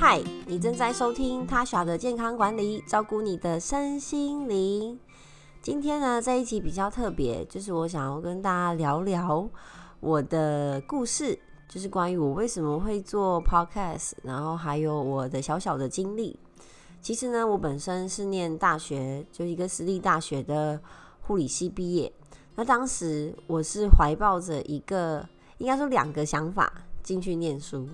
嗨，你正在收听他耍的健康管理，照顾你的身心灵。今天呢，这一集比较特别，就是我想要跟大家聊聊我的故事，就是关于我为什么会做 podcast，然后还有我的小小的经历。其实呢，我本身是念大学，就一个私立大学的护理系毕业。那当时我是怀抱着一个，应该说两个想法进去念书。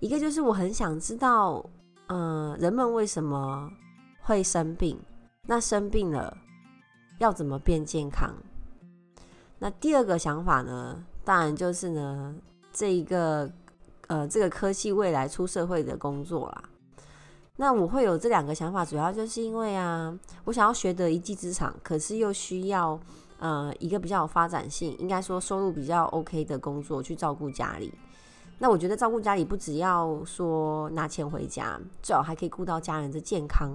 一个就是我很想知道，嗯，人们为什么会生病？那生病了要怎么变健康？那第二个想法呢？当然就是呢，这一个呃，这个科技未来出社会的工作啦。那我会有这两个想法，主要就是因为啊，我想要学得一技之长，可是又需要呃一个比较有发展性，应该说收入比较 OK 的工作去照顾家里。那我觉得照顾家里不只要说拿钱回家，最好还可以顾到家人的健康。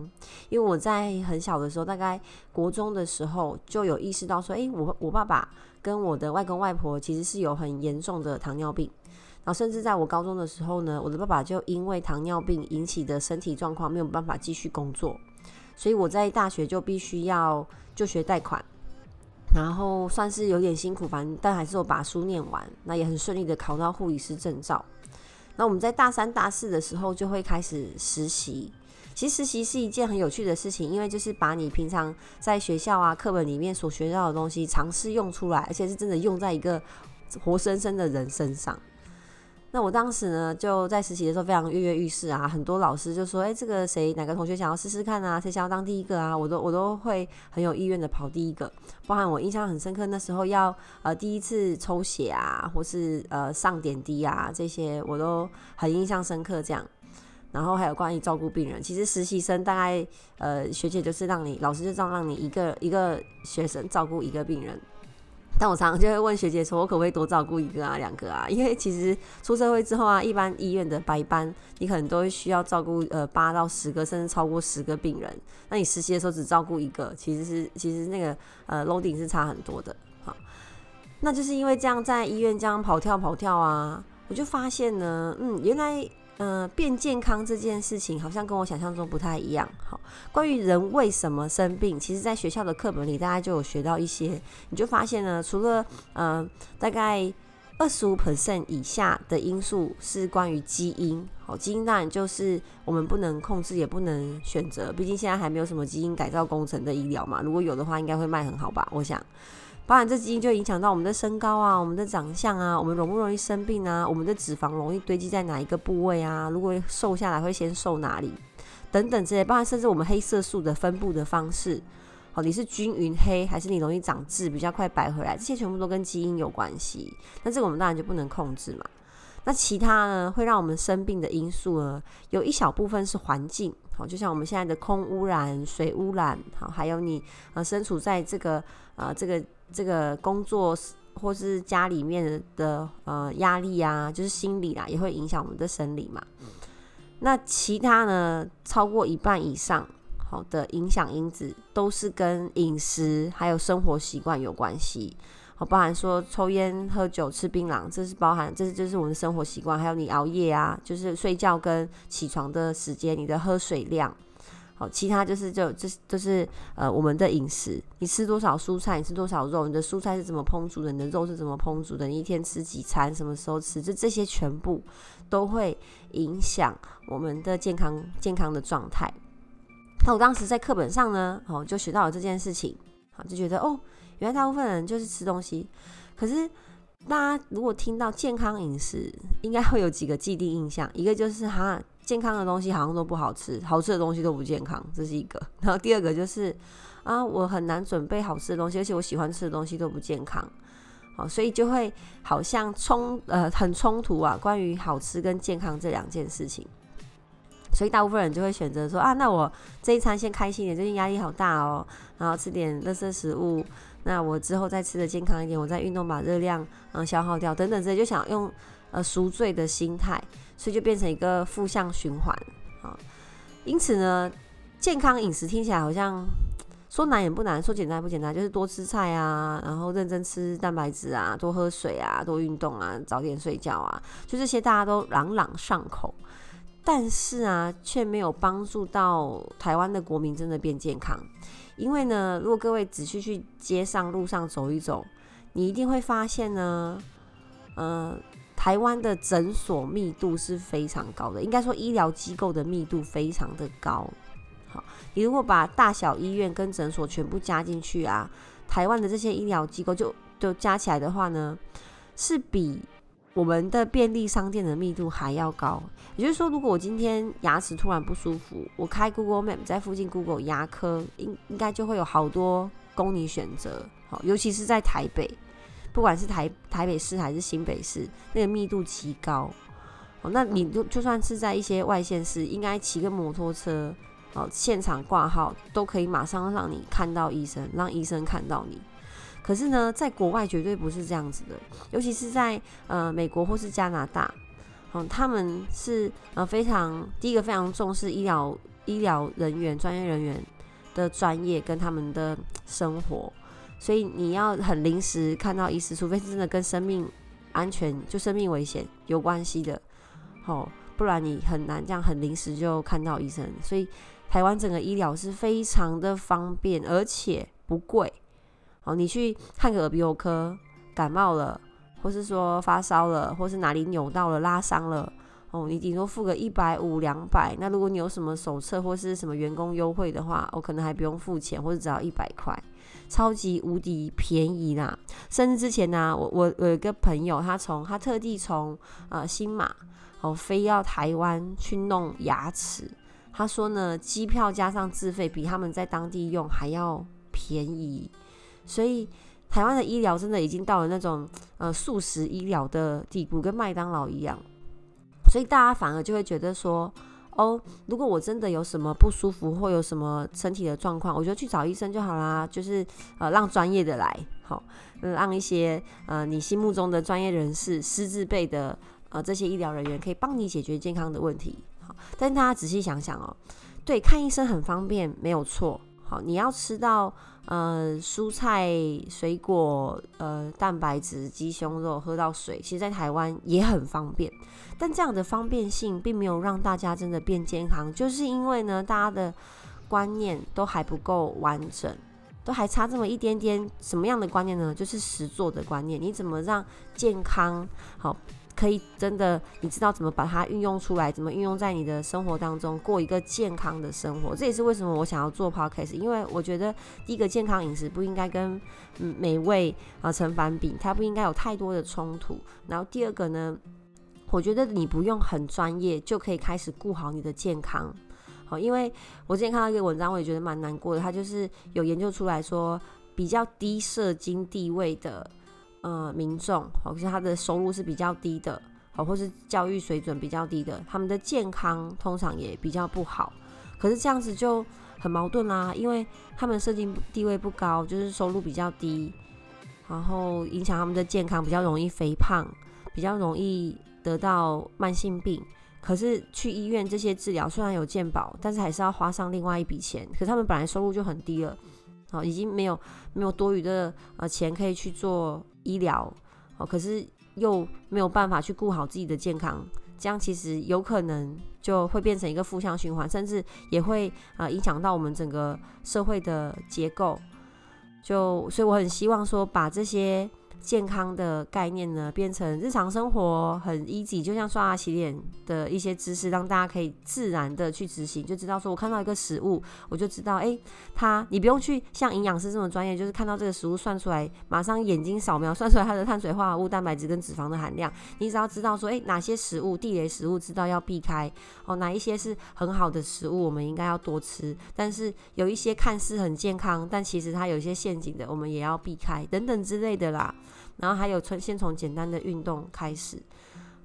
因为我在很小的时候，大概国中的时候就有意识到说，诶，我我爸爸跟我的外公外婆其实是有很严重的糖尿病。然后甚至在我高中的时候呢，我的爸爸就因为糖尿病引起的身体状况没有办法继续工作，所以我在大学就必须要就学贷款。然后算是有点辛苦，反正但还是我把书念完，那也很顺利的考到护理师证照。那我们在大三、大四的时候就会开始实习。其实实习是一件很有趣的事情，因为就是把你平常在学校啊课本里面所学到的东西尝试用出来，而且是真的用在一个活生生的人身上。那我当时呢，就在实习的时候非常跃跃欲试啊，很多老师就说：“哎，这个谁哪个同学想要试试看啊？谁想要当第一个啊？”我都我都会很有意愿的跑第一个。包含我印象很深刻，那时候要呃第一次抽血啊，或是呃上点滴啊，这些我都很印象深刻。这样，然后还有关于照顾病人，其实实习生大概呃学姐就是让你老师就这样让你一个一个学生照顾一个病人。但我常常就会问学姐说：“我可不可以多照顾一个啊、两个啊？”因为其实出社会之后啊，一般医院的白班，你可能都会需要照顾呃八到十个，甚至超过十个病人。那你实习的时候只照顾一个，其实是其实那个呃 loading 是差很多的。好，那就是因为这样在医院这样跑跳跑跳啊，我就发现呢，嗯，原来。嗯，变健康这件事情好像跟我想象中不太一样。好，关于人为什么生病，其实在学校的课本里大家就有学到一些。你就发现呢，除了嗯，大概二十五 percent 以下的因素是关于基因。好，基因当然就是我们不能控制，也不能选择。毕竟现在还没有什么基因改造工程的医疗嘛。如果有的话，应该会卖很好吧？我想。包含这基因就影响到我们的身高啊，我们的长相啊，我们容不容易生病啊，我们的脂肪容易堆积在哪一个部位啊？如果瘦下来会先瘦哪里？等等这些，包含甚至我们黑色素的分布的方式，好，你是均匀黑还是你容易长痣比较快白回来？这些全部都跟基因有关系。那这个我们当然就不能控制嘛。那其他呢，会让我们生病的因素呢，有一小部分是环境，好，就像我们现在的空污染、水污染，好，还有你呃身处在这个呃这个。这个工作或是家里面的呃压力啊，就是心理啦，也会影响我们的生理嘛。那其他呢，超过一半以上好的影响因子，都是跟饮食还有生活习惯有关系。好，包含说抽烟、喝酒、吃槟榔，这是包含，这是就是我们的生活习惯。还有你熬夜啊，就是睡觉跟起床的时间，你的喝水量。好，其他就是就这就是呃我们的饮食，你吃多少蔬菜，你吃多少肉，你的蔬菜是怎么烹煮的，你的肉是怎么烹煮的，你一天吃几餐，什么时候吃，就这些全部都会影响我们的健康健康的状态。那我当时在课本上呢，哦就学到了这件事情，好就觉得哦，原来大部分人就是吃东西，可是大家如果听到健康饮食，应该会有几个既定印象，一个就是哈。健康的东西好像都不好吃，好吃的东西都不健康，这是一个。然后第二个就是啊，我很难准备好吃的东西，而且我喜欢吃的东西都不健康，好，所以就会好像冲呃很冲突啊，关于好吃跟健康这两件事情。所以大部分人就会选择说啊，那我这一餐先开心一点，最近压力好大哦，然后吃点垃圾食物，那我之后再吃的健康一点，我再运动把热量嗯消耗掉等等，这些就想用呃赎罪的心态。所以就变成一个负向循环啊，因此呢，健康饮食听起来好像说难也不难，说简单也不简单，就是多吃菜啊，然后认真吃蛋白质啊，多喝水啊，多运动啊，早点睡觉啊，就这些大家都朗朗上口。但是啊，却没有帮助到台湾的国民真的变健康。因为呢，如果各位仔细去街上路上走一走，你一定会发现呢，呃，台湾的诊所密度是非常高的，应该说医疗机构的密度非常的高。好，你如果把大小医院跟诊所全部加进去啊，台湾的这些医疗机构就就加起来的话呢，是比我们的便利商店的密度还要高。也就是说，如果我今天牙齿突然不舒服，我开 Google Map 在附近 Google 牙科，应应该就会有好多供你选择。好，尤其是在台北，不管是台台北市还是新北市，那个密度极高。哦，那你就就算是在一些外县市，应该骑个摩托车，哦，现场挂号都可以马上让你看到医生，让医生看到你。可是呢，在国外绝对不是这样子的，尤其是在呃美国或是加拿大。嗯，他们是呃非常第一个非常重视医疗医疗人员专业人员的专业跟他们的生活，所以你要很临时看到医师，除非是真的跟生命安全就生命危险有关系的，哦，不然你很难这样很临时就看到医生。所以台湾整个医疗是非常的方便，而且不贵。哦，你去看个耳鼻喉科，感冒了。或是说发烧了，或是哪里扭到了、拉伤了，哦，你顶多付个一百五、两百。那如果你有什么手册或是什么员工优惠的话，我可能还不用付钱，或者只要一百块，超级无敌便宜啦！甚至之前呢，我我有一个朋友，他从他特地从呃新马哦飞要台湾去弄牙齿，他说呢，机票加上自费比他们在当地用还要便宜，所以。台湾的医疗真的已经到了那种呃素食医疗的地步，跟麦当劳一样，所以大家反而就会觉得说，哦，如果我真的有什么不舒服或有什么身体的状况，我就去找医生就好啦，就是呃让专业的来，好，让一些呃你心目中的专业人士、师资辈的呃这些医疗人员可以帮你解决健康的问题。好，但大家仔细想想哦，对，看医生很方便，没有错。好，你要吃到呃蔬菜、水果、呃蛋白质、鸡胸肉，喝到水，其实，在台湾也很方便。但这样的方便性，并没有让大家真的变健康，就是因为呢，大家的观念都还不够完整，都还差这么一点点。什么样的观念呢？就是实做的观念。你怎么让健康好？可以真的，你知道怎么把它运用出来，怎么运用在你的生活当中，过一个健康的生活。这也是为什么我想要做 podcast，因为我觉得第一个健康饮食不应该跟美味啊成反比，它不应该有太多的冲突。然后第二个呢，我觉得你不用很专业就可以开始顾好你的健康。好，因为我之前看到一个文章，我也觉得蛮难过的，它就是有研究出来说，比较低射精地位的。呃，民众，好像他的收入是比较低的，好，或是教育水准比较低的，他们的健康通常也比较不好。可是这样子就很矛盾啦，因为他们社经地位不高，就是收入比较低，然后影响他们的健康，比较容易肥胖，比较容易得到慢性病。可是去医院这些治疗虽然有健保，但是还是要花上另外一笔钱。可是他们本来收入就很低了，好，已经没有没有多余的呃钱可以去做。医疗哦，可是又没有办法去顾好自己的健康，这样其实有可能就会变成一个负向循环，甚至也会啊影响到我们整个社会的结构。就所以我很希望说把这些。健康的概念呢，变成日常生活很 easy，就像刷牙洗脸的一些知识，让大家可以自然的去执行，就知道说我看到一个食物，我就知道，哎，它你不用去像营养师这么专业，就是看到这个食物算出来，马上眼睛扫描算出来它的碳水化合物、蛋白质跟脂肪的含量，你只要知道说，哎，哪些食物地雷食物知道要避开，哦，哪一些是很好的食物，我们应该要多吃，但是有一些看似很健康，但其实它有一些陷阱的，我们也要避开，等等之类的啦。然后还有从先从简单的运动开始，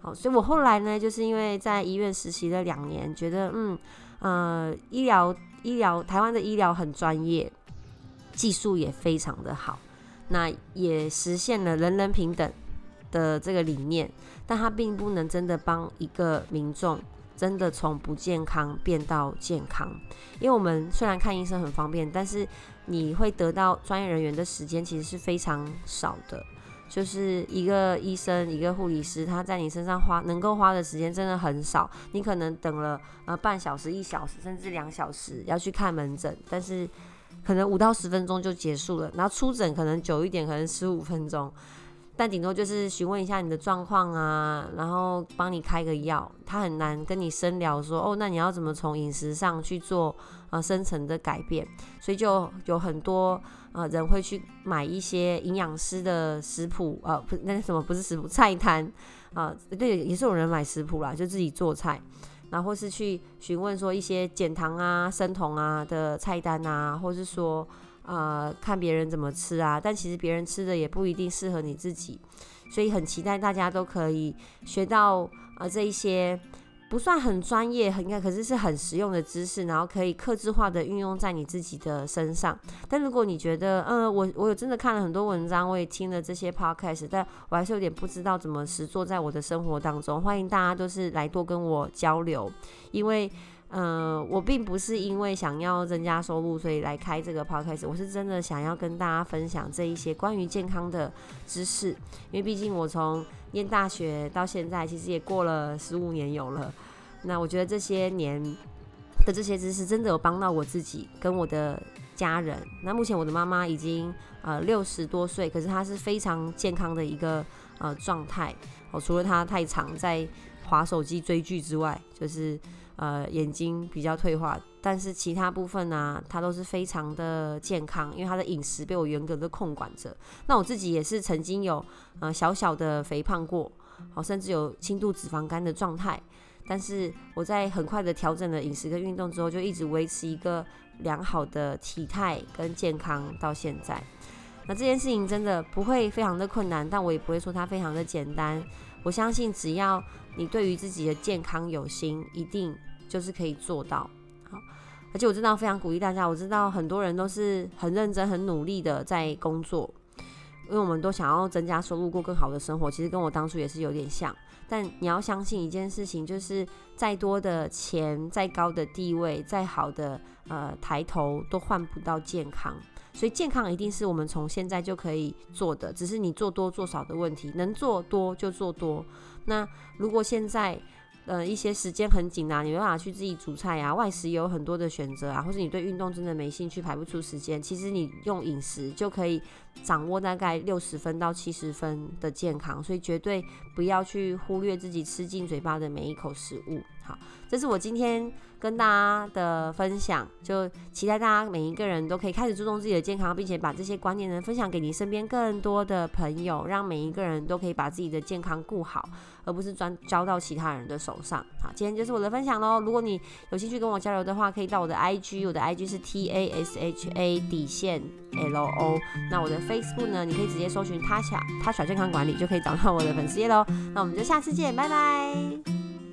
好，所以我后来呢，就是因为在医院实习了两年，觉得嗯呃医疗医疗台湾的医疗很专业，技术也非常的好，那也实现了人人平等的这个理念，但它并不能真的帮一个民众真的从不健康变到健康，因为我们虽然看医生很方便，但是你会得到专业人员的时间其实是非常少的。就是一个医生，一个护理师，他在你身上花能够花的时间真的很少。你可能等了呃半小时、一小时，甚至两小时要去看门诊，但是可能五到十分钟就结束了。然后出诊可能久一点，可能十五分钟。但顶多就是询问一下你的状况啊，然后帮你开个药，他很难跟你深聊说哦，那你要怎么从饮食上去做呃深层的改变，所以就有很多呃人会去买一些营养师的食谱，呃不那什么不是食谱菜单啊，对，也是有人买食谱啦，就自己做菜，然后是去询问说一些减糖啊、生酮啊的菜单啊，或是说。呃，看别人怎么吃啊，但其实别人吃的也不一定适合你自己，所以很期待大家都可以学到呃这一些不算很专业，很应该可是是很实用的知识，然后可以克制化的运用在你自己的身上。但如果你觉得，呃，我我有真的看了很多文章，我也听了这些 podcast，但我还是有点不知道怎么实做在我的生活当中，欢迎大家都是来多跟我交流，因为。嗯，我并不是因为想要增加收入，所以来开这个 podcast。我是真的想要跟大家分享这一些关于健康的知识，因为毕竟我从念大学到现在，其实也过了十五年有了。那我觉得这些年的这些知识，真的有帮到我自己跟我的家人。那目前我的妈妈已经呃六十多岁，可是她是非常健康的一个呃状态。哦，除了她太常在划手机追剧之外，就是。呃，眼睛比较退化，但是其他部分呢，他都是非常的健康，因为他的饮食被我严格的控管着。那我自己也是曾经有呃小小的肥胖过，好，甚至有轻度脂肪肝的状态，但是我在很快的调整了饮食跟运动之后，就一直维持一个良好的体态跟健康到现在。那这件事情真的不会非常的困难，但我也不会说它非常的简单。我相信只要你对于自己的健康有心，一定。就是可以做到好，而且我知道非常鼓励大家。我知道很多人都是很认真、很努力的在工作，因为我们都想要增加收入、过更好的生活。其实跟我当初也是有点像，但你要相信一件事情，就是再多的钱、再高的地位、再好的呃抬头，都换不到健康。所以健康一定是我们从现在就可以做的，只是你做多做少的问题。能做多就做多。那如果现在，呃，一些时间很紧啊，你没办法去自己煮菜啊，外食也有很多的选择啊，或者你对运动真的没兴趣，排不出时间，其实你用饮食就可以掌握大概六十分到七十分的健康，所以绝对不要去忽略自己吃进嘴巴的每一口食物。好，这是我今天跟大家的分享，就期待大家每一个人都可以开始注重自己的健康，并且把这些观念呢分享给你身边更多的朋友，让每一个人都可以把自己的健康顾好，而不是专交到其他人的手上。好，今天就是我的分享喽。如果你有兴趣跟我交流的话，可以到我的 IG，我的 IG 是 T A S H A 底线 L O。那我的 Facebook 呢，你可以直接搜寻他小他小健康管理，就可以找到我的粉丝页喽。那我们就下次见，拜拜。